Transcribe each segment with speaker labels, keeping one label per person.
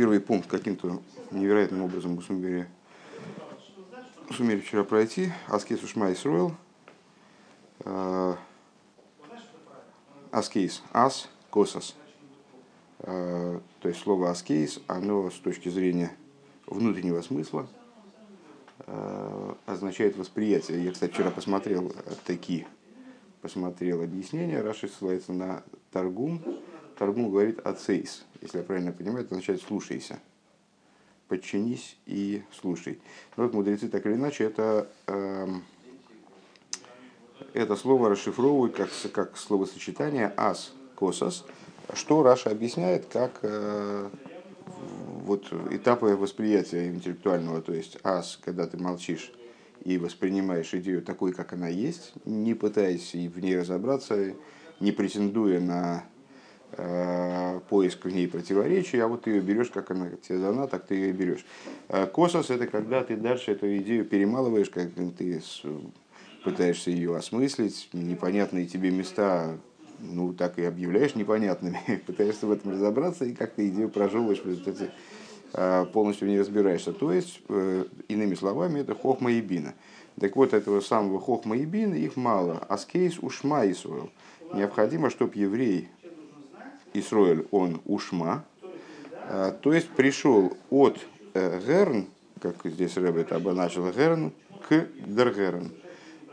Speaker 1: первый пункт каким-то невероятным образом мы сумели, сумели вчера пройти. הסכת ושמע ישראל. הסכת. הס. כתת. То есть слово הסכת, оно с точки зрения внутреннего смысла означает восприятие. Я, кстати, вчера посмотрел такие, посмотрел объяснение. Раши ссылается на Таргум. Таргум говорит «ацейс». Если я правильно понимаю, это означает «слушайся». Подчинись и слушай. Но вот мудрецы так или иначе это, э, это слово расшифровывают как, как словосочетание «ас», «косас», что Раша объясняет как э, вот этапы восприятия интеллектуального, то есть ас, когда ты молчишь и воспринимаешь идею такой, как она есть, не пытаясь в ней разобраться, не претендуя на поиск в ней противоречий, а вот ты ее берешь, как она тебе дана, так ты ее берешь. Э, косос это когда ты дальше эту идею перемалываешь, как ты пытаешься ее осмыслить, непонятные тебе места ну, так и объявляешь непонятными, пытаешься в этом разобраться и как-то идею прожевываешь в результате э, полностью в ней разбираешься. То есть, э, иными словами, это хохма и бина. Так вот, этого самого хохма и бина их мало. הסכת ושמע ישראל. Необходимо, чтобы еврей ישראל, он ושמע, э, то есть пришел от הערן, как здесь Рэбе это обозначил, הערן, к דערהערן.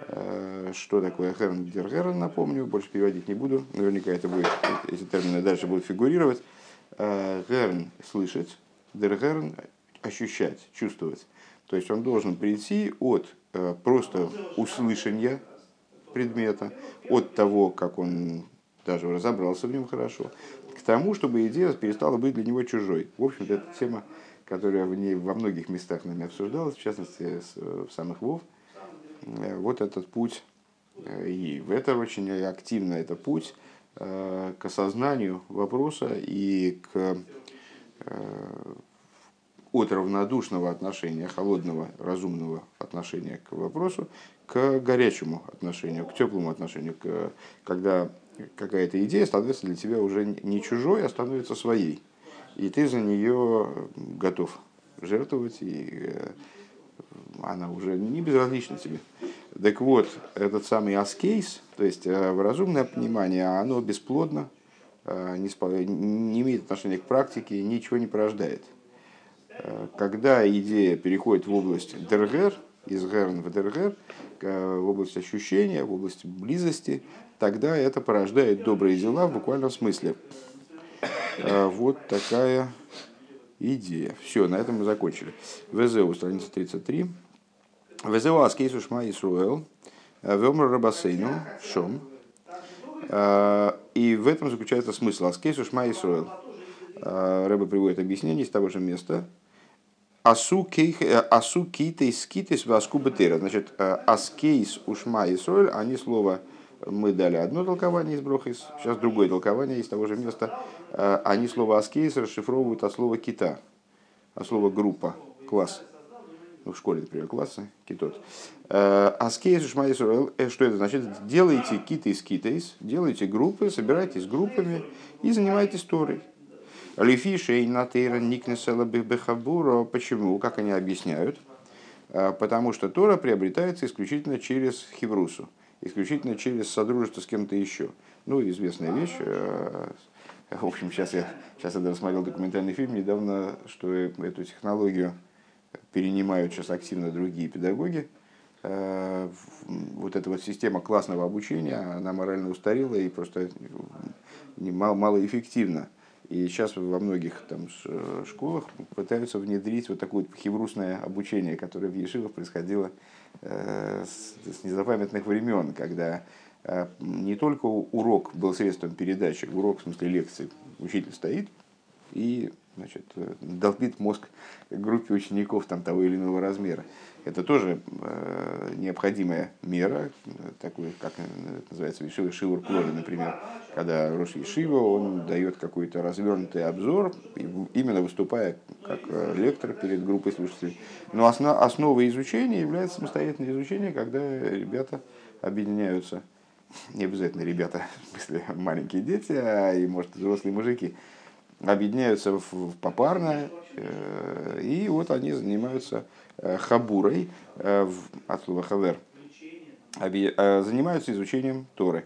Speaker 1: Э, что такое Херн Дергерн, напомню, больше переводить не буду. Наверняка это будет, эти термины дальше будут фигурировать. הערן э, – слышать, Дергерн – ощущать, чувствовать. То есть он должен прийти от э, просто услышания предмета, от того, как он даже разобрался в нем хорошо, к тому, чтобы идея перестала быть для него чужой. В общем-то, это тема, которая в ней во многих местах нами обсуждалась, в частности, в самых Вов – Э, вот этот путь, э, и в это очень активно это путь э, к осознанию вопроса и к от равнодушного отношения, холодного, разумного отношения к вопросу, к горячему отношению, к теплому отношению, к, когда какая-то идея становится для тебя уже не чужой, а становится своей. И ты за нее готов жертвовать и она уже не безразлична тебе. Так вот, этот самый аскейс, то есть э, разумное понимание, оно бесплодно, э, не, имеет отношения к практике, ничего не порождает. Э, когда идея переходит в область дергер, из герн в дергер, в область ощущения, в область близости, тогда это порождает добрые дела в буквальном смысле. Вот такая идея. Все, на этом мы закончили. וזהו, страница 33. וזהו הסכת ושמע ישראל. ואמרו רבותינו שם. И в этом заключается смысл. הסכת ושמע ישראל. Рэбе приводит объяснение из того же места. עשו כתות כתות ועסקו בתורה. Значит, הסכת ושמע ישראל, они слово мы дали одно толкование из Брохис, сейчас другое толкование из того же места. Э, они слово הסכת расшифровывают от слова כתה, от слова группа, класс. Ну, в школе, например, классы, כתות. Э, аскейс шмайс э, что это значит? Делайте כתות כתות, делайте группы, собирайтесь группами и занимайтесь Торой. לפי שאין התורה נקנית אלא בחבורה. Почему? Как они объясняют? Потому что Тора приобретается исключительно через хиврусу исключительно через содружество с кем-то еще. Ну, известная вещь. Э, в общем, сейчас я, сейчас я даже смотрел документальный фильм недавно, что эту технологию перенимают сейчас активно другие педагоги. Э, вот эта вот система классного обучения, она морально устарела и просто мало, малоэффективна. И сейчас во многих там школах пытаются внедрить вот такое хеврусное обучение, которое в Ешивах происходило Э, с незапамятных времен, когда э, не только урок был средством передачи, урок в смысле лекции, учитель стоит и значит, э, долбит мозг группе учеников там, того или иного размера. Это тоже э, необходимая мера, такой, как называется, Вишива Шивур Клори, например, когда Рош Шива, он дает какой-то развернутый обзор, именно выступая как э, лектор перед группой слушателей. Но основ, основой изучения является самостоятельное изучение, когда ребята объединяются, не обязательно ребята, в смысле маленькие дети, а и, может, взрослые мужики, объединяются в, в попарно, и вот они занимаются хабурой, от слова хавер, занимаются изучением Торы.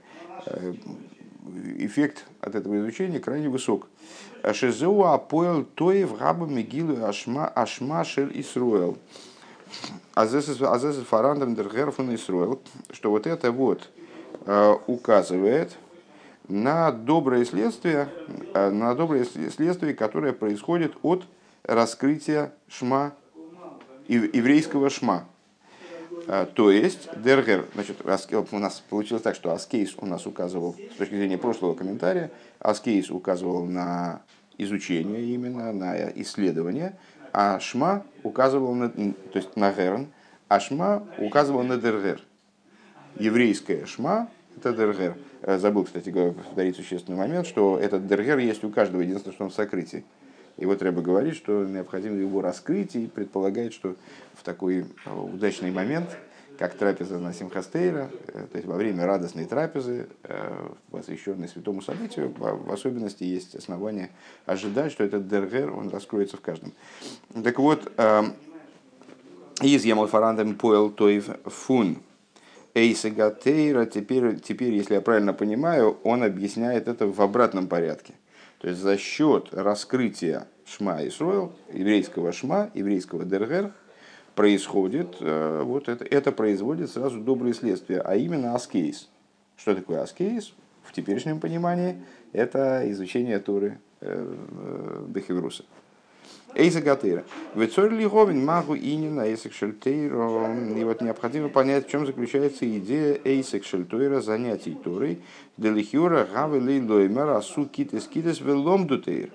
Speaker 1: Эффект от этого изучения крайне высок. Шезеу апоэл тоев раба мигилу ашма ашма шель исруэл. Азес фарандам дергерфун исруэл. Что вот это вот указывает на доброе следствие, на доброе следствие, которое происходит от раскрытия шма, еврейского шма. То есть, Дергер, значит, у нас получилось так, что הסכת у нас указывал, с точки зрения прошлого комментария, הסכת указывал на изучение именно, на исследование, а שמע указывал на, то есть на הערן, а שמע указывал на דערהער. Еврейская שמע – это דערהער. Э, забыл, кстати, повторить существенный момент, что этот דערהער есть у каждого, единственное, что он в сокрытии. И вот Рэбе говорит, что необходимо его раскрыть и предполагает, что в такой э, удачный момент, как трапеза на Симхастейра, э, то есть во время радостной трапезы, посвященной святому событию, в особенности есть основания ожидать, что этот дергер, он раскроется в каждом. Так вот, из Ямалфарандам поэл тоев фун, Эйсагатейра, теперь, теперь, если я правильно понимаю, он объясняет это в обратном порядке. То есть за счет раскрытия Шма Исроил, еврейского Шма, еврейского Дергер, происходит, э, вот это, это производит сразу добрые следствия, а именно аскейс. Что такое аскейс? В теперешнем понимании это изучение Торы э, э, Бехевруса. Эйса Гатыра. Вецор Магу Инина Эйсек Шельтейро. И вот необходимо понять, в чем заключается идея Эйсек Шельтейра занятий Торой. Делихюра Гавы Лейлоймер Асу Китес Китес Велом Дутейр.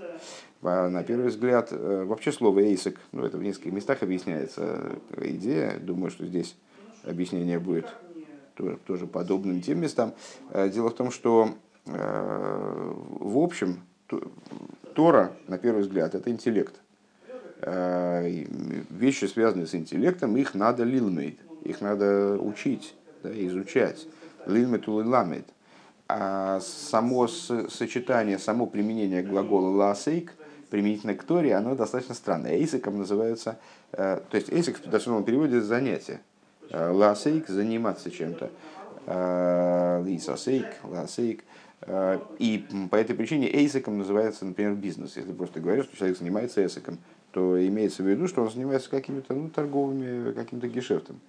Speaker 1: На первый взгляд, э, вообще слово эйсек, ну это в нескольких местах объясняется идея, думаю, что здесь объяснение будет тоже, тоже подобным тем местам. Э, дело в том, что э, в общем Тора, на первый взгляд, это интеллект. Вещи, связанные с интеллектом, их надо лилмейт, их надо учить, да, изучать. Лилмейт уламейт. А само сочетание, само применение глагола ласейк – применительно к Торе, оно достаточно странное. Эйсиком называется, э, то есть эйсик в дословном переводе занятие. Э, ласейк – заниматься чем-то. Э, Лисасейк, ласейк. И по этой причине эйсиком называется, например, бизнес. Если просто говоришь, что человек занимается эйсиком, то имеется в виду, что он занимается какими-то ну, торговыми, каким-то гешефтом.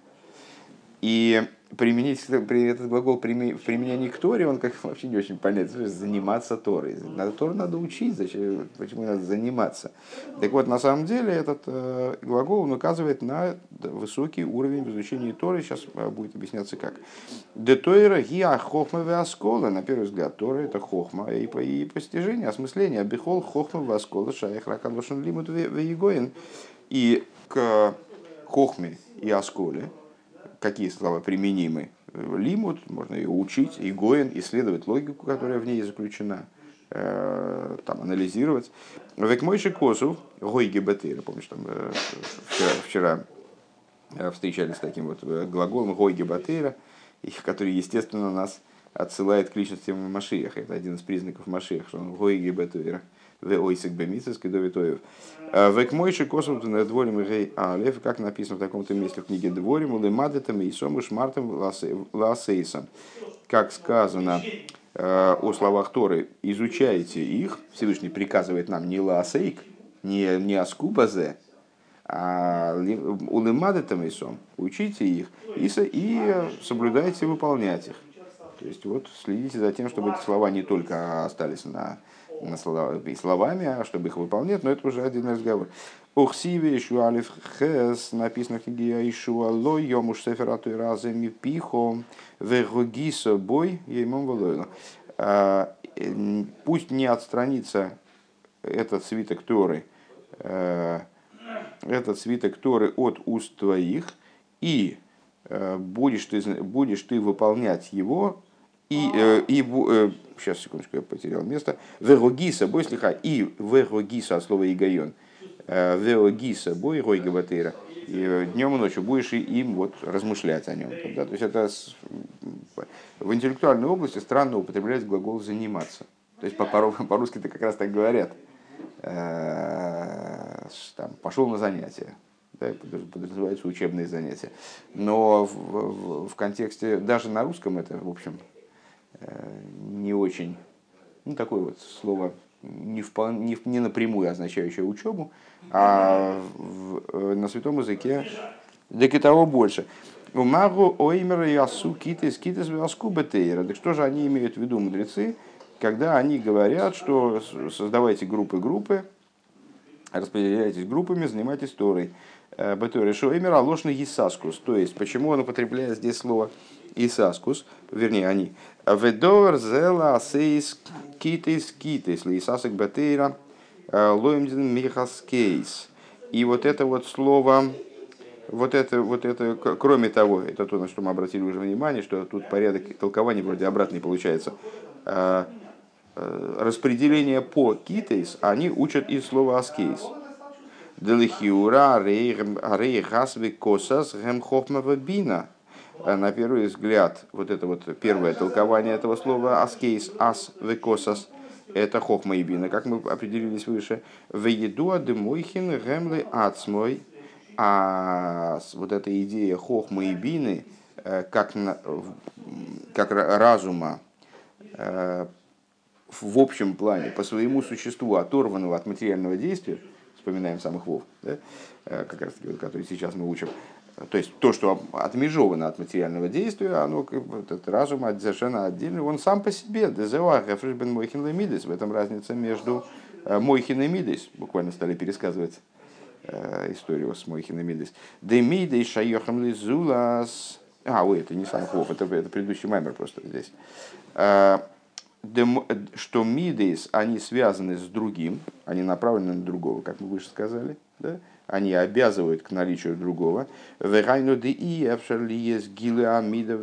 Speaker 1: И применить этот глагол в применении к Торе, он как вообще не очень понятен. Заниматься Торой. Надо Тору надо учить, зачем, почему надо заниматься. Так вот, на самом деле, этот э, глагол он указывает на высокий уровень в изучении Торы. Сейчас э, будет объясняться как. Де Тойра гиа хохма васкола. На первый взгляд, Тора это хохма и, и постижение, осмысление. Бихол хохма васкола шаях ракалошин лимут вегоин. И к хохме и осколе, какие слова применимы. Лимут, можно ее учить, и гоин, исследовать логику, которая в ней заключена, э, там, анализировать. Век мойши косу, гой гебетейра, помнишь, там э, вчера, вчера э, встречались с таким вот глаголом гой гебетейра, который, естественно, нас отсылает к личности Машиях. Это один из признаков Машиях, что он гой гебетейра в ойсик кедовитоев. Век мойши косом на дворим гей алев, как написано в таком-то месте в книге дворим, улемадетам и сому шмартам ласейсом. Как сказано о словах Торы, изучайте их, Всевышний приказывает нам не ласейк, не, не аскубазе, а улемадетам и сом, учите их и, и соблюдайте выполнять их. То есть вот следите за тем, чтобы эти слова не только остались на и словами, а чтобы их выполнять, но это уже один разговор. Ухсиве Ишуалиф Хес, написано в книге Ишуа Ло, Йомуш Сеферату Разами Пихо, Вегогисо Бой, Еймом Волойла. А, пусть не отстранится этот свиток Торы, э, этот свиток Торы от уст твоих, и э, будешь ты, будешь ты выполнять его и, э, и сейчас, секундочку, я потерял место. Верогиса, бой слиха, и верогиса от слова игайон. Э, верогиса, бой рой. И днем и ночью будешь им вот размышлять о нем. Да? То есть это в интеллектуальной области странно употреблять глагол заниматься. То есть по-русски-то как раз так говорят. э, там, пошел на занятия, да, подразумеваются учебные занятия. Но в, в, в контексте, даже на русском это, в общем, не очень, ну, такое вот слово не, вполне, не, не напрямую означающее учебу, а в, на святом языке так и того больше. Магу оймер ясу китес васку бетейра. Так что же они имеют в виду, мудрецы, когда они говорят, что создавайте группы-группы, распределяйтесь группами, занимайтесь Торой. Э, Бетойра шоймер алошный исаскус. То есть, почему он употребляет здесь слово исаскус, вернее, они. Ведор зела асейс китес китес, лисасик бетейра, э, лоемдин михаскейс. И вот это вот слово вот это, вот это, кроме того, это то, на что мы обратили уже внимание, что тут порядок толкования вроде обратный получается. А, а, распределение по китейс они учат из слова аскейс. Делихиура рей гасви косас гемхохмава бина. А на первый взгляд, вот это вот первое толкование этого слова аскейс, ас векосас, это хохма и бина, как мы определились выше. Вееду адемойхин гемле ацмой а вот эта идея хохмы и бины, э, как, как разума э, в общем плане, по своему существу оторванного от материального действия, вспоминаем самых вов, да, э, как раз таки, который сейчас мы учим, то есть то, что отмежовано от материального действия, оно, этот разум совершенно отдельный, он сам по себе. В этом разница между Мойхин и Мидес, буквально стали пересказывать Э, историю с Мойхинамидис. Демидей шайохам лизулас. А, ой, это не сам Хов, это, это предыдущий маймер просто здесь. Э, что мидейс, они связаны с другим, они направлены на другого, как мы выше сказали. Да? Они обязывают к наличию другого. Верайну де и есть гилы амида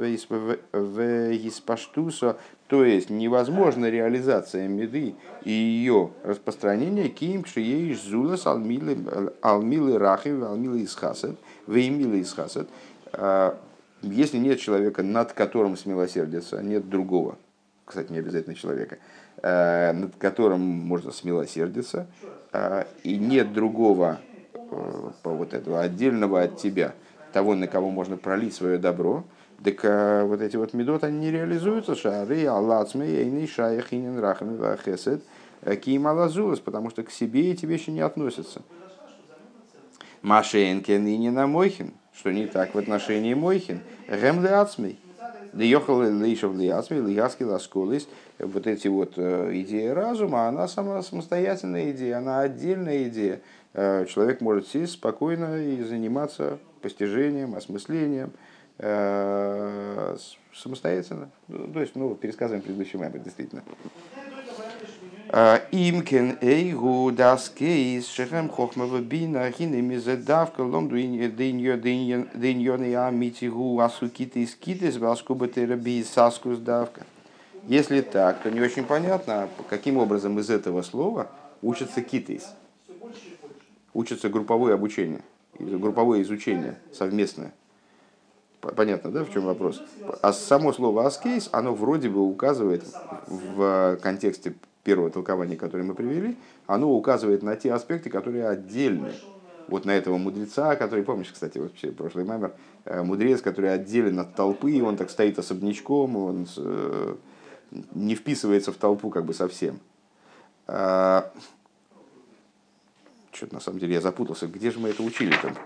Speaker 1: веиспаштуса то есть невозможна реализация меды и ее распространение. Ким ей зулас алмилы рахи алмилы исхасет веймилы исхасет а, если нет человека, над которым смилосердиться, нет другого, кстати, не обязательно человека, а, над которым можно смилосердиться, а, и нет другого вот этого отдельного от тебя, того, на кого можно пролить свое добро, так а, вот эти вот медот, они не реализуются. Шары, аллацме, ейни, шаяхинин, рахами, вахесед, э, киим алазулас, потому что к себе эти вещи не относятся. Машенкен и на Мойхин, что не так в отношении Мойхин. Гем ле ацмей. Льехал лейшев ле ацмей, льяски ласколис. Вот эти вот э, идеи разума, она сама самостоятельная идея, она отдельная идея. Э, человек может сесть спокойно и заниматься постижением, осмыслением – Э, самостоятельно. Ну, то есть, ну, пересказываем предыдущий мемор, действительно. Э, Имкен эйгу дас кейс шехем хохмава бина хине мизедавка ломду деньон и амитигу асукиты скитес баскуба терапии саскус давка. Если так, то не очень понятно, каким образом из этого слова учатся китейс. Учатся групповое обучение, групповое изучение совместное. Понятно, да, в чем вопрос? А само слово аскейс, оно вроде бы указывает в контексте первого толкования, которое мы привели, оно указывает на те аспекты, которые отдельны. Вот на этого мудреца, который, помнишь, кстати, вообще прошлый мемер, э, мудрец, который отделен от толпы, он так стоит особнячком, он э, не вписывается в толпу как бы совсем. Что-то на самом деле я запутался, где же мы это учили там?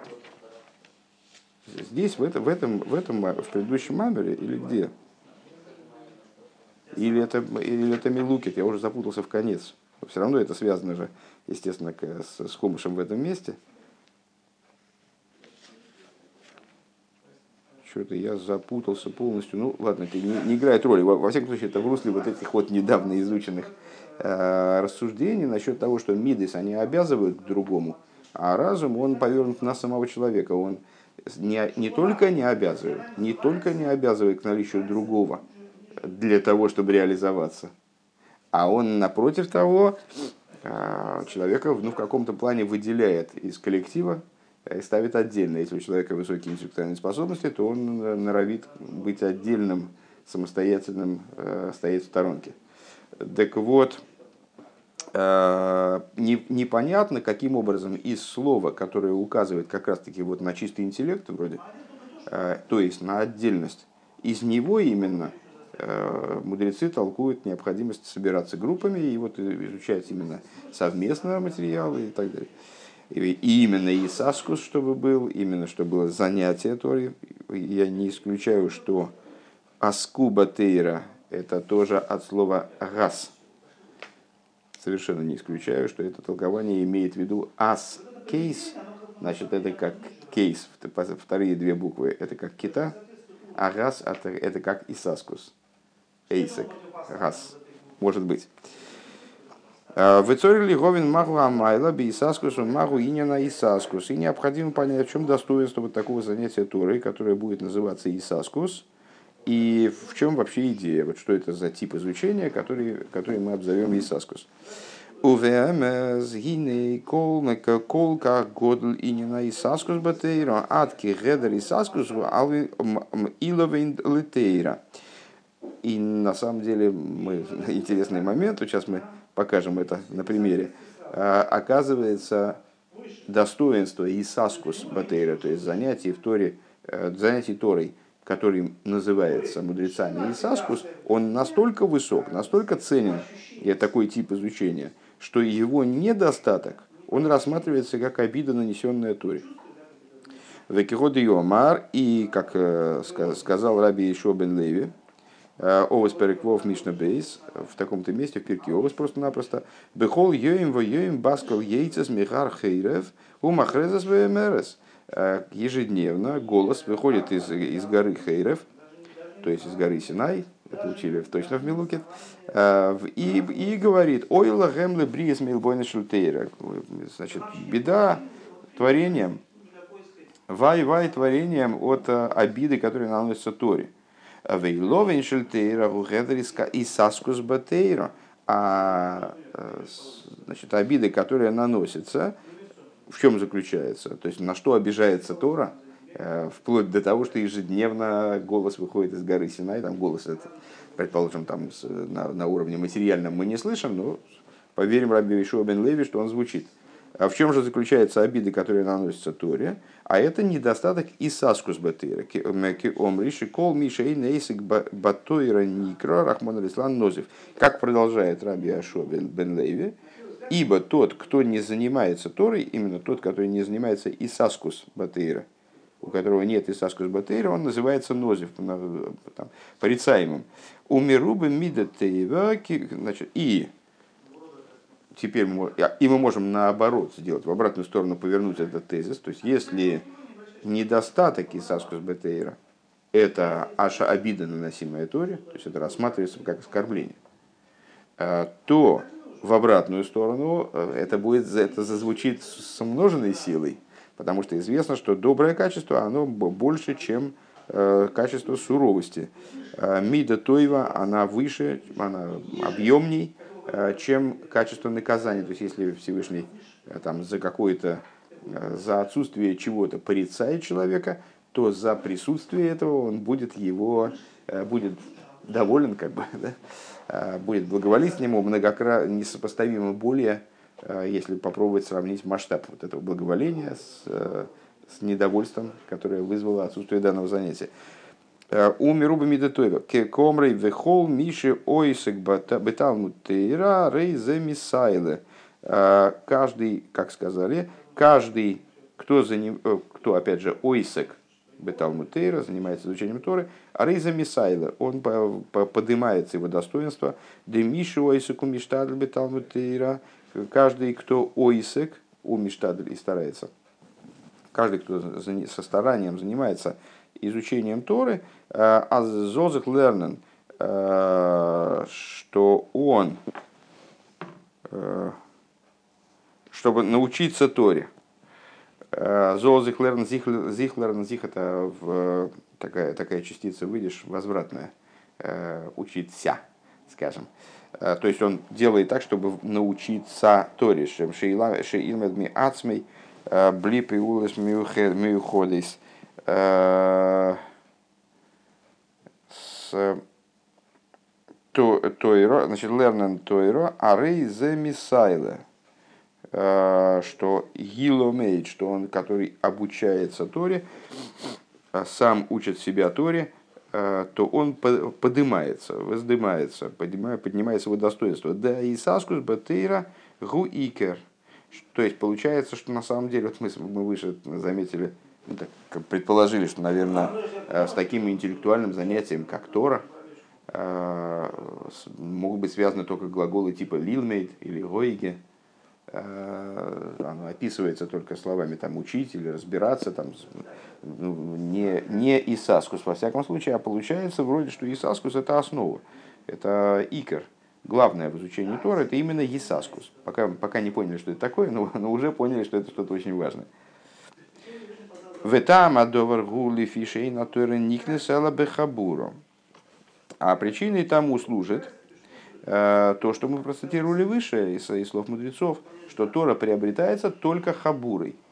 Speaker 1: Здесь, в, это, в, этом, в этом, в предыдущем мамере или где? Или это, или это Милукит, я уже запутался в конец. Но все равно это связано же, естественно, с, с Хомышем в этом месте. Что-то я запутался полностью. Ну, ладно, это не, не играет роли. Во, во всяком случае, это в русле вот этих вот недавно изученных рассуждений насчет того, что мидес, они обязывают к другому, а разум, он повернут на самого человека. Он, не, не только не обязывает, не только не обязывает к наличию другого для того, чтобы реализоваться, а он, напротив того, а, человека ну, в каком-то плане выделяет из коллектива и ставит отдельно. Если у человека высокие интеллектуальные способности, то он норовит быть отдельным, самостоятельным, э, стоять в сторонке. Так вот, э, непонятно, каким образом из слова, которое указывает как раз-таки вот на чистый интеллект вроде, э, то есть на отдельность, из него именно мудрецы толкуют необходимость собираться группами и вот изучать именно совместно материалы и так далее. И именно Исаскус, чтобы был, именно чтобы было занятие Тори. Я не исключаю, что Аскуба Тейра – это тоже от слова «газ». Совершенно не исключаю, что это толкование имеет в виду «ас кейс», значит, это как кейс, вторые две буквы – это как кита, а «газ» – это как Исаскус, эйсек, «газ», может быть. А, Выцорили Говин Магу Амайла, Бисаскус, Магу Иняна Исаскус. И необходимо понять, в чем достоинство вот такого занятия Торой, которое будет называться Исаскус – и в чем вообще идея? Вот что это за тип изучения, который, который мы обзовем Исаскус? УВМС, гиней, колмека, колка, годль и не на Исаскус батейра, адки, гедер Исаскус, иловин летейра. И на самом деле мы, интересный момент, сейчас мы покажем это на примере. А, оказывается, достоинство Исаскус батейра, то есть занятий в Торе, э, занятий Торой – который называется мудрецами Исаскус, он настолько высок, настолько ценен, и такой тип изучения, что его недостаток, он рассматривается как обида, нанесенная Туре. Векиходи Йомар, и, как э, сказал Раби Ишо бен Леви, э, Овес Переквов Мишна Бейс, в таком-то месте, в Пирке Овес просто-напросто, Бехол Йоим во Йоим Баскал Ейцес Михар Хейрев, Умахрезас Вемерес – ежедневно голос выходит из, из горы Хейрев, то есть из горы Синай, это учили точно в Милуке, э, и, и говорит, ой лагемле бриес милбойна шультейра, значит, беда творением, вай-вай творением от э, обиды, которые наносятся Торе. Вейловен шультейра гугедриска и саскус батейра, а значит, обиды, которые наносятся, в чем заключается? То есть на что обижается Тора, э, вплоть до того, что ежедневно голос выходит из горы Синай, там голос это, предположим, там на, на уровне материальном мы не слышим, но поверим Раби Ишуа бен Леви, что он звучит. А в чем же заключаются обиды, которые наносятся Торе? А это недостаток и саскус батыра. Омриши кол мишей нейсик батойра никра рахман алислан нозив. Как продолжает Раби Ашо бен Леви, Ибо тот, кто не занимается Торой, именно тот, который не занимается Исаскус Батейра, у которого нет Исаскус Батейра, он называется Нозив, там, порицаемым. Умирубы Мидатеева, значит, и теперь мы, и мы можем наоборот сделать, в обратную сторону повернуть этот тезис. То есть, если недостаток Исаскус Батейра – это аша обида, наносимая Торе, то есть это рассматривается как оскорбление, э, то в обратную сторону, э, это, будет, это зазвучит с умноженной силой, потому что известно, что доброе качество, оно больше, чем э, качество суровости. Э, Мида Тойва, она выше, она объемней, чем качество наказания. То есть, если Всевышний там, за какое-то, за отсутствие чего-то порицает человека, то за присутствие этого он будет его, будет доволен, как бы, да? Э, будет благоволить ему многократно, несопоставимо более, э, если попробовать сравнить масштаб вот этого благоволения с, э, с недовольством, которое вызвало отсутствие данного занятия. У Мируба Мидетойва. Комрей вехол миши ойсек беталмут тейра рей зе мисайле. Каждый, как сказали, каждый, кто, за ним, кто опять же, ойсек, Беталмутейра, занимается изучением Торы, а Рейза Мисайла, он поднимается его достоинство, Демишу Ойсеку Миштадль Беталмутейра, каждый, кто Ойсек, у Миштадль и старается, каждый, кто со старанием занимается изучением Торы, а Зозах Лернен, э, что он, э, чтобы научиться Торе, Зол зихлерн зихлерн зих это в, такая, такая частица, выйдешь, возвратная, э, учиться, скажем. Э, то есть он делает так, чтобы научиться Торе, шеилмед ми ацмей, э, блип и улес миуходис. То то, тойро, значит, лернен тойро, арей зе мисайле, что гиломейд, что он, который обучается Торе, сам учит себя Торе, то он поднимается, воздымается, поднимается его достоинство. Да и саскус батейра гу. То есть получается, что на самом деле, вот мы, мы выше заметили, ну, так, предположили, что, наверное, э, с таким интеллектуальным занятием, как Тора, э, могут быть связаны только глаголы типа лилмейд или гоиге. Э, оно описывается только словами там, учить или разбираться, там, ну, не, не Исаскус, во всяком случае, а получается вроде, что Исаскус это основа, это икер – главное в изучении Тора это именно Есаскус. Пока, пока не поняли, что это такое, но, но уже поняли, что это что-то очень важное. Ветама довар гули фишей на Торе никнесела бехабуру. А причиной тому служит то, что мы процитировали выше из, из слов мудрецов, что Тора приобретается только хабурой –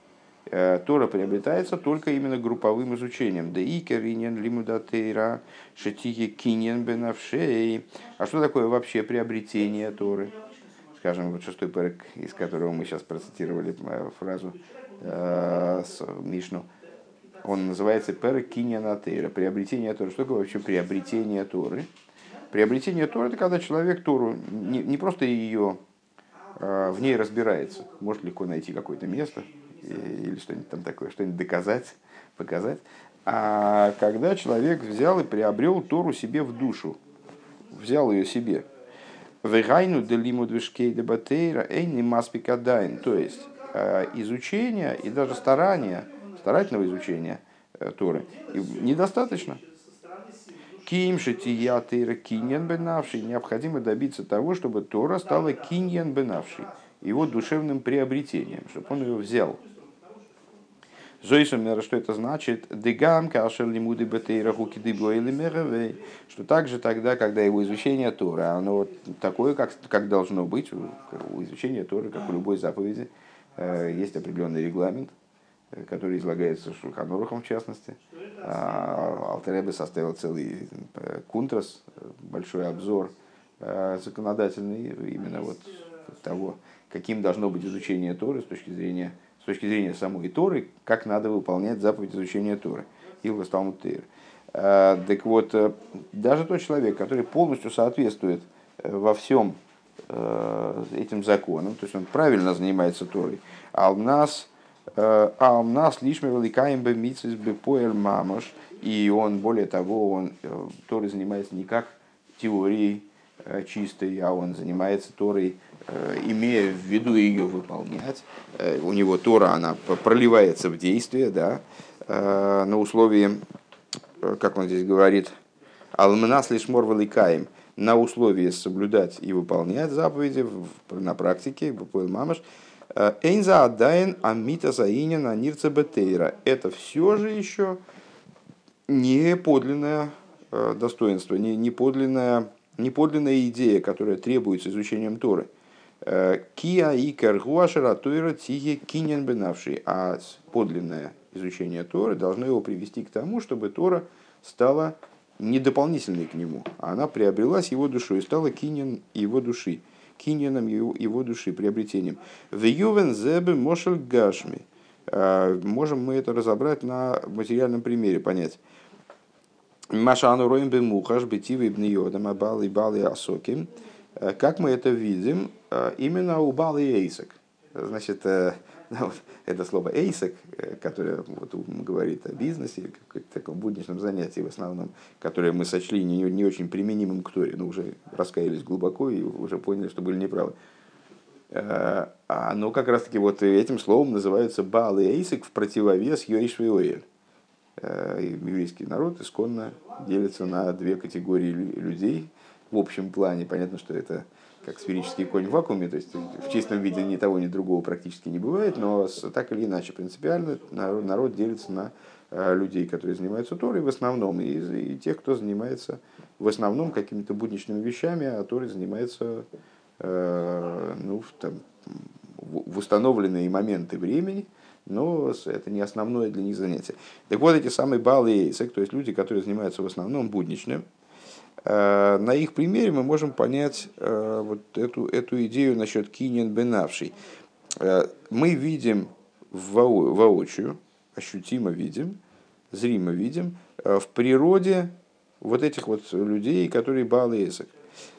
Speaker 1: Э, Тора приобретается только именно групповым изучением. Да и керинен лимудатейра шетиги кинен бенавшей. А что такое вообще приобретение Торы? Скажем, вот шестой парк, из которого мы сейчас процитировали э, фразу э, с Мишну. Он называется перек кинен. Приобретение Торы. Что такое вообще приобретение Торы? Приобретение Торы – это когда человек Тору не, не просто ее в ней разбирается, может легко найти какое-то место, или что-нибудь там такое, что-нибудь доказать, показать. А когда человек взял и приобрел Тору себе в душу, взял ее себе, Вегайну делиму движкей дебатейра эйни маспикадайн. То есть э, изучение и даже старание, старательного изучения э, Торы недостаточно. Ким. Необходимо добиться того, чтобы Тора стала киньян бенавший, его душевным приобретением, чтобы он ее взял. Зойсумера, что это значит? Дегам, кашер лимуды бетейра или Что также тогда, когда его изучение Тора, оно вот такое, как, как должно быть, у изучения Торы, как у любой заповеди, э, есть определенный регламент, который излагается Шульханорухом в частности. А Алтеребе составил целый э, кунтрас, большой обзор законодательный именно вот того, каким должно быть изучение Торы с точки зрения с точки зрения самой Торы, как надо выполнять заповедь изучения Торы. Илва Талмуд Тейр. А, так вот, э, даже тот человек, который полностью соответствует э, во всем э, этим законам, то есть он правильно занимается Торой, а у нас а у нас лишь великаем бы мицис бы поэр мамош, и он, более того, он Торой занимается не как теорией чистой, а он занимается Торой Э, имея в виду ее выполнять. Э, у него Тора, она проливается в действие, да, э, на условии, как он здесь говорит, алмнас лишь морваликаем, на условии соблюдать и выполнять заповеди на практике, в мамаш, Эйнза Адайн Амита Заинина Нирца Бетейра. Это все же еще не подлинное достоинство, не, не, подлинная, не подлинная идея, которая требуется изучением Торы. Киа и Каргуашера Тойра Тиге Кинен Бенавший. А подлинное изучение Торы должно его привести к тому, чтобы Тора стала не дополнительной к нему, а она приобрелась его душой, стала кинен его души, киненом его, его души, приобретением. В Ювен Зебе Мошель Гашми. А, можем мы это разобрать на материальном примере, понять. Машану роем бемухаш бетивы бниодам абал и бал и асоким. Э, как мы это видим э, именно у Балы и Эйсек. Значит, э, это слово эйсек, которое вот, говорит о бизнесе, о таком будничном занятии в основном, которое мы сочли не, не очень применимым к Торе, но уже раскаялись глубоко и уже поняли, что были неправы. А оно как раз таки вот этим словом называется Бал и Эйсек в противовес Йоиш Виоэль. Еврейский народ исконно делится на две категории людей – в общем плане. Понятно, что это как сферический конь в вакууме, то есть в чистом виде ни того, ни другого практически не бывает, но так или иначе принципиально народ, делится на э, людей, которые занимаются Торой в основном, и, и тех, кто занимается в основном какими-то будничными вещами, а Торой занимается э, ну, в, там, в установленные моменты времени, но это не основное для них занятие. Так вот, эти самые баллы то есть люди, которые занимаются в основном будничным, на их примере мы можем понять вот эту, эту идею насчет кинен бенавший. Мы видим воочию, ощутимо видим, зримо видим в природе вот этих вот людей, которые Баалы Эсек.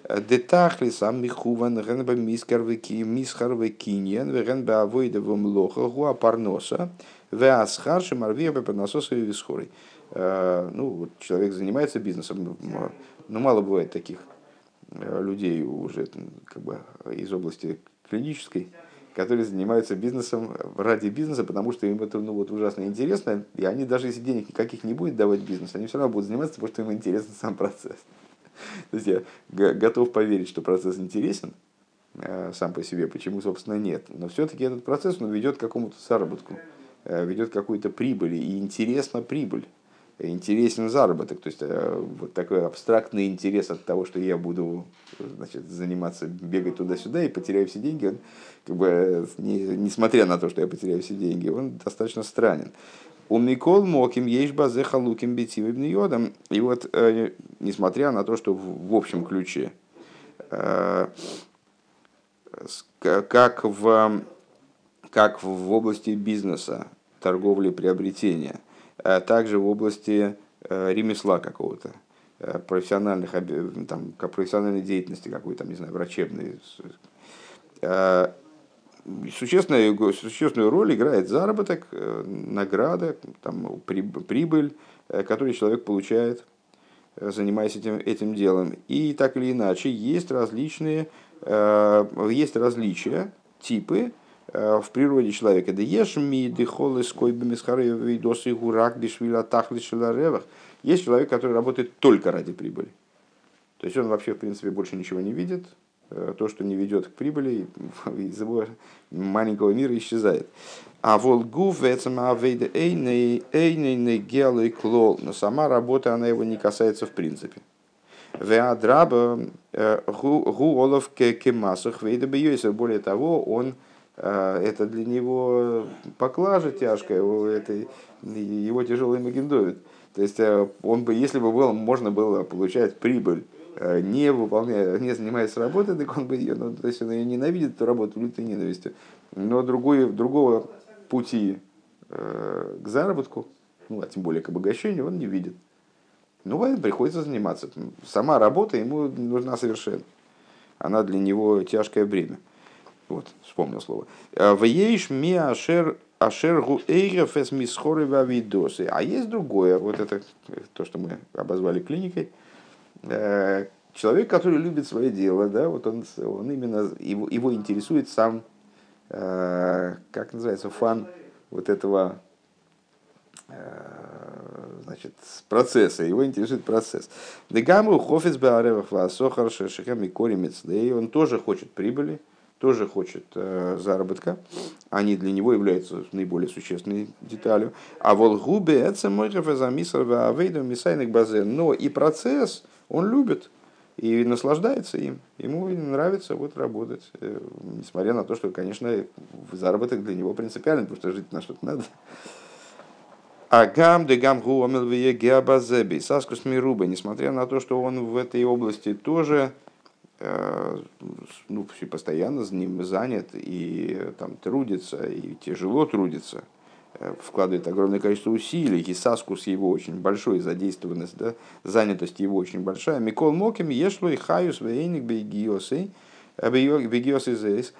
Speaker 1: Детахли сам михуван ренба мискарвеки мисхарвекиньен венба авойдовым лоха гуа парноса веасхар шимарвия бепанасоса и висхорой. Ну, вот человек занимается бизнесом, ну, мало бывает таких э, людей уже как бы из области клинической, которые занимаются бизнесом ради бизнеса, потому что им это ну, вот, ужасно интересно, и они даже если денег никаких не будет давать бизнес, они все равно будут заниматься, потому что им интересен сам процесс. То есть я готов поверить, что процесс интересен э, сам по себе, почему, собственно, нет. Но все-таки этот процесс он ведет к какому-то заработку, э, ведет к какой-то прибыли, и интересна прибыль интересен заработок. То есть э, вот такой абстрактный интерес от того, что я буду значит, заниматься, бегать туда-сюда и потеряю все деньги, он, как бы, не, несмотря на то, что я потеряю все деньги, он достаточно странен. У Микол Моким есть базе халуким бетивым йодом. И вот, э, несмотря на то, что в, в общем ключе, э, как в, как в области бизнеса, торговли, приобретения – также в области э, ремесла какого-то, э, профессиональных, там, профессиональной деятельности какой-то, не знаю, врачебной. Существенную, существенную роль играет заработок, награда, там, прибыль, которую человек получает, занимаясь этим, этим делом. И так или иначе, есть различные, есть различия, типы, Э, в природе человека. Да ешь ми дыхолы скойбами схарыевой досы гурак бишвиля тахли шеларевах. Есть человек, который работает только ради прибыли. То есть он вообще, в принципе, больше ничего не видит. Э, то, что не ведет к прибыли, из его маленького мира исчезает. А волгу эйней клол. Но сама работа, она его не касается в принципе. Веадраба э, гу олов кемасах вейда Более того, он это для него поклажа тяжкая, это его тяжелый Магендовит. То есть э, он бы, если бы было, можно было получать прибыль, э, не выполняя, не занимаясь работой, так он бы ее, ну, то есть он ее ненавидит, эту работу лютой ненавистью. Но другой, другого пути э, к заработку, ну, а тем более к обогащению, он не видит. Ну, приходится заниматься. Сама работа ему нужна совершенно. Она для него тяжкое бремя. Вот, вспомнил слово. «Э, Вееш ми ашер ашер гуэйреф эс мисхоры вавидосы. А есть другое, вот это то, что мы обозвали клиникой. Э, человек, который любит свое дело, да, вот он, он именно, его, его интересует сам, э, как называется, фан вот этого значит, процесса, его интересует процесс. Дегаму хофиц бааревах васохар шешехем и коримец, и он тоже хочет прибыли, тоже хочет э, заработка, они для него являются наиболее существенной деталью. А волгубе это базе. Но и процесс он любит и наслаждается им. Ему нравится вот работать, э, несмотря на то, что, конечно, заработок для него принципиален, потому что жить на что-то надо. А гам де гам гуамелвие геабазеби саскус мируба, несмотря на то, что он в этой области тоже Э, ну, постоянно с ним занят и там трудится, и тяжело трудится, э, вкладывает огромное количество усилий, и саскус его очень большой, задействованность, да, занятость его очень большая. Микол Моким ешло и хаюс вейник бегиосы, э, бегиосы здесь.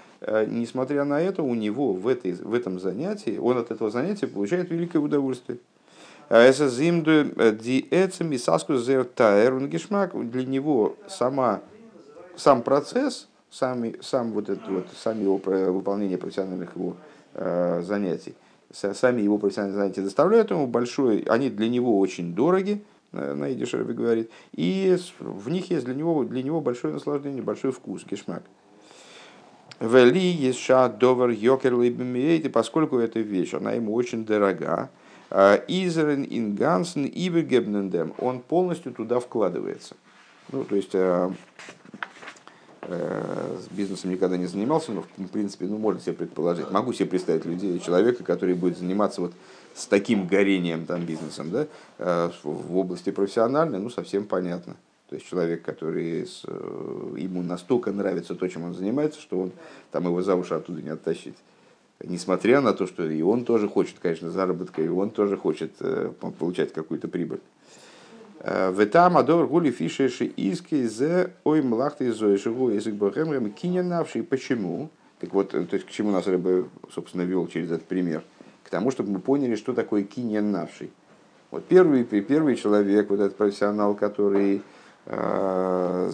Speaker 1: Несмотря на это, у него в, этой, в этом занятии, он от этого занятия получает великое удовольствие. Для него сама сам процесс, сами, сам вот этот вот, сами его выполнение профессиональных его э, занятий, сами его профессиональные занятия доставляют ему большой, они для него очень дороги, э, на Идишербе говорит, и в них есть для него, для него большое наслаждение, большой вкус, кишмак. Вели есть ша довер йокер и поскольку эта вещь, она ему очень дорога, э, Изерен ингансен ибергебнендем, он полностью туда вкладывается. Ну, то есть, Э, с бизнесом никогда не занимался, но в принципе, ну, можно себе предположить. Могу себе представить людей, человека, который будет заниматься вот с таким горением там бизнесом, да, э, в области профессиональной, ну, совсем понятно. То есть человек, который с, э, ему настолько нравится то, чем он занимается, что он там его за уши оттуда не оттащить. Несмотря на то, что и он тоже хочет, конечно, заработка, и он тоже хочет э, получать какую-то прибыль. Э, в этом адор гули фишеши иски зе ой млахты зоишигу язык бахемрем киненавший. Почему? Так вот, то есть к чему нас рыба, собственно, вел через этот пример? К тому, чтобы мы поняли, что такое киненавший. Вот первый, первый человек, вот этот профессионал, который э,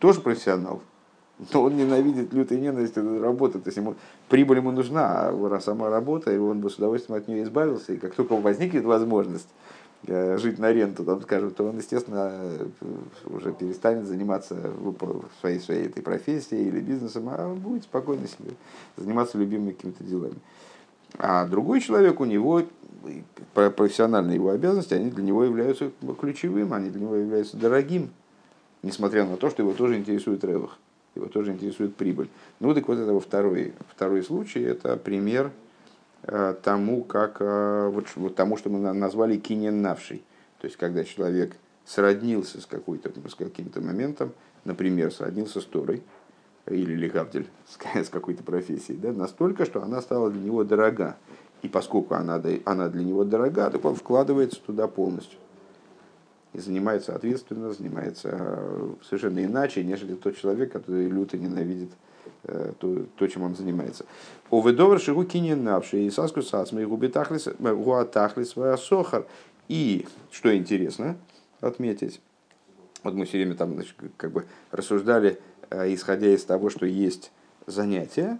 Speaker 1: тоже профессионал, но он ненавидит лютой ненавистью работы. То есть ему, прибыль ему нужна, а сама работа, и он бы с удовольствием от нее избавился. И как только возникнет возможность э, жить на ренту, там, скажем, то он, естественно, уже перестанет заниматься своей, своей этой профессией или бизнесом, а будет спокойно себе заниматься любимыми какими-то делами. А другой человек, у него профессиональные его обязанности, они для него являются ключевым, они для него являются дорогим, несмотря на то, что его тоже интересует ревах его тоже интересует прибыль. Ну, так вот это второй, второй случай, это пример э, тому, как, э, вот, тому, что мы назвали киненавший. То есть, когда человек сроднился с, какой-то, с каким-то моментом, например, сроднился с Торой, или Легавдель с, какой-то профессией, да, настолько, что она стала для него дорога. И поскольку она, она для него дорога, так он вкладывается туда полностью и занимается ответственно, занимается э, совершенно иначе, нежели тот человек, который люто ненавидит э, то, то чем он занимается. Оведовар шигу кинен навши и саску сасмы э, гуатахлис сохар. И, что интересно отметить, вот мы все время там значит, как бы рассуждали, исходя из того, что есть занятия,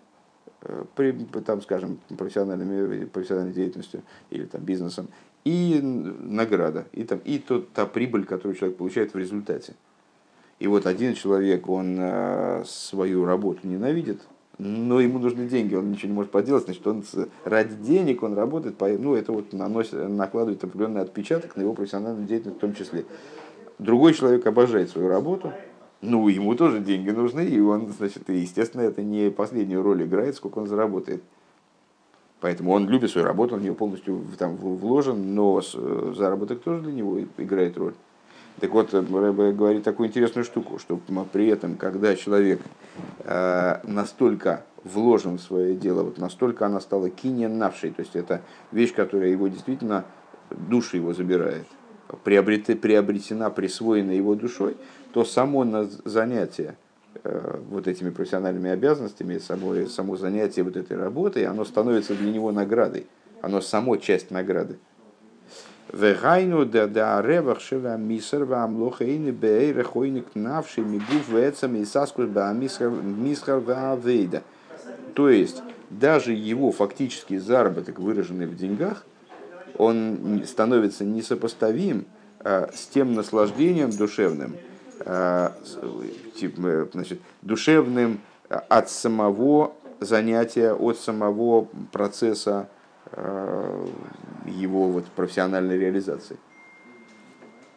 Speaker 1: при, там, скажем, профессиональными, профессиональной деятельностью или там, бизнесом, и награда, и, там, и тот, та прибыль, которую человек получает в результате. И вот один человек, он э, свою работу ненавидит, но ему нужны деньги, он ничего не может поделать, значит, он ради денег он работает, ну, это вот наносит, накладывает определенный отпечаток на его профессиональную деятельность в том числе. Другой человек обожает свою работу, ну, ему тоже деньги нужны, и он, значит, естественно, это не последнюю роль играет, сколько он заработает. Поэтому он любит свою работу, он в нее полностью там, вложен, но э, заработок тоже для него играет роль. Так вот, Рэбе говорит такую интересную штуку, что при этом, когда человек э, настолько вложен в свое дело, вот настолько она стала киненавшей, то есть это вещь, которая его действительно, душу его забирает, приобретена, присвоена его душой, то само занятие – Э, вот этими профессиональными обязанностями, само, само занятие вот этой работой, оно становится для него наградой. Оно само часть награды. Вегайну да да ревах шева мисер вам лохейны бейре хойник навший мигув вецам и саскус ба мисхар вейда. То есть, даже его фактический заработок, выраженный в деньгах, он становится несопоставим а, с тем наслаждением душевным, Э, значит, душевным от самого занятия, от самого процесса его вот профессиональной реализации.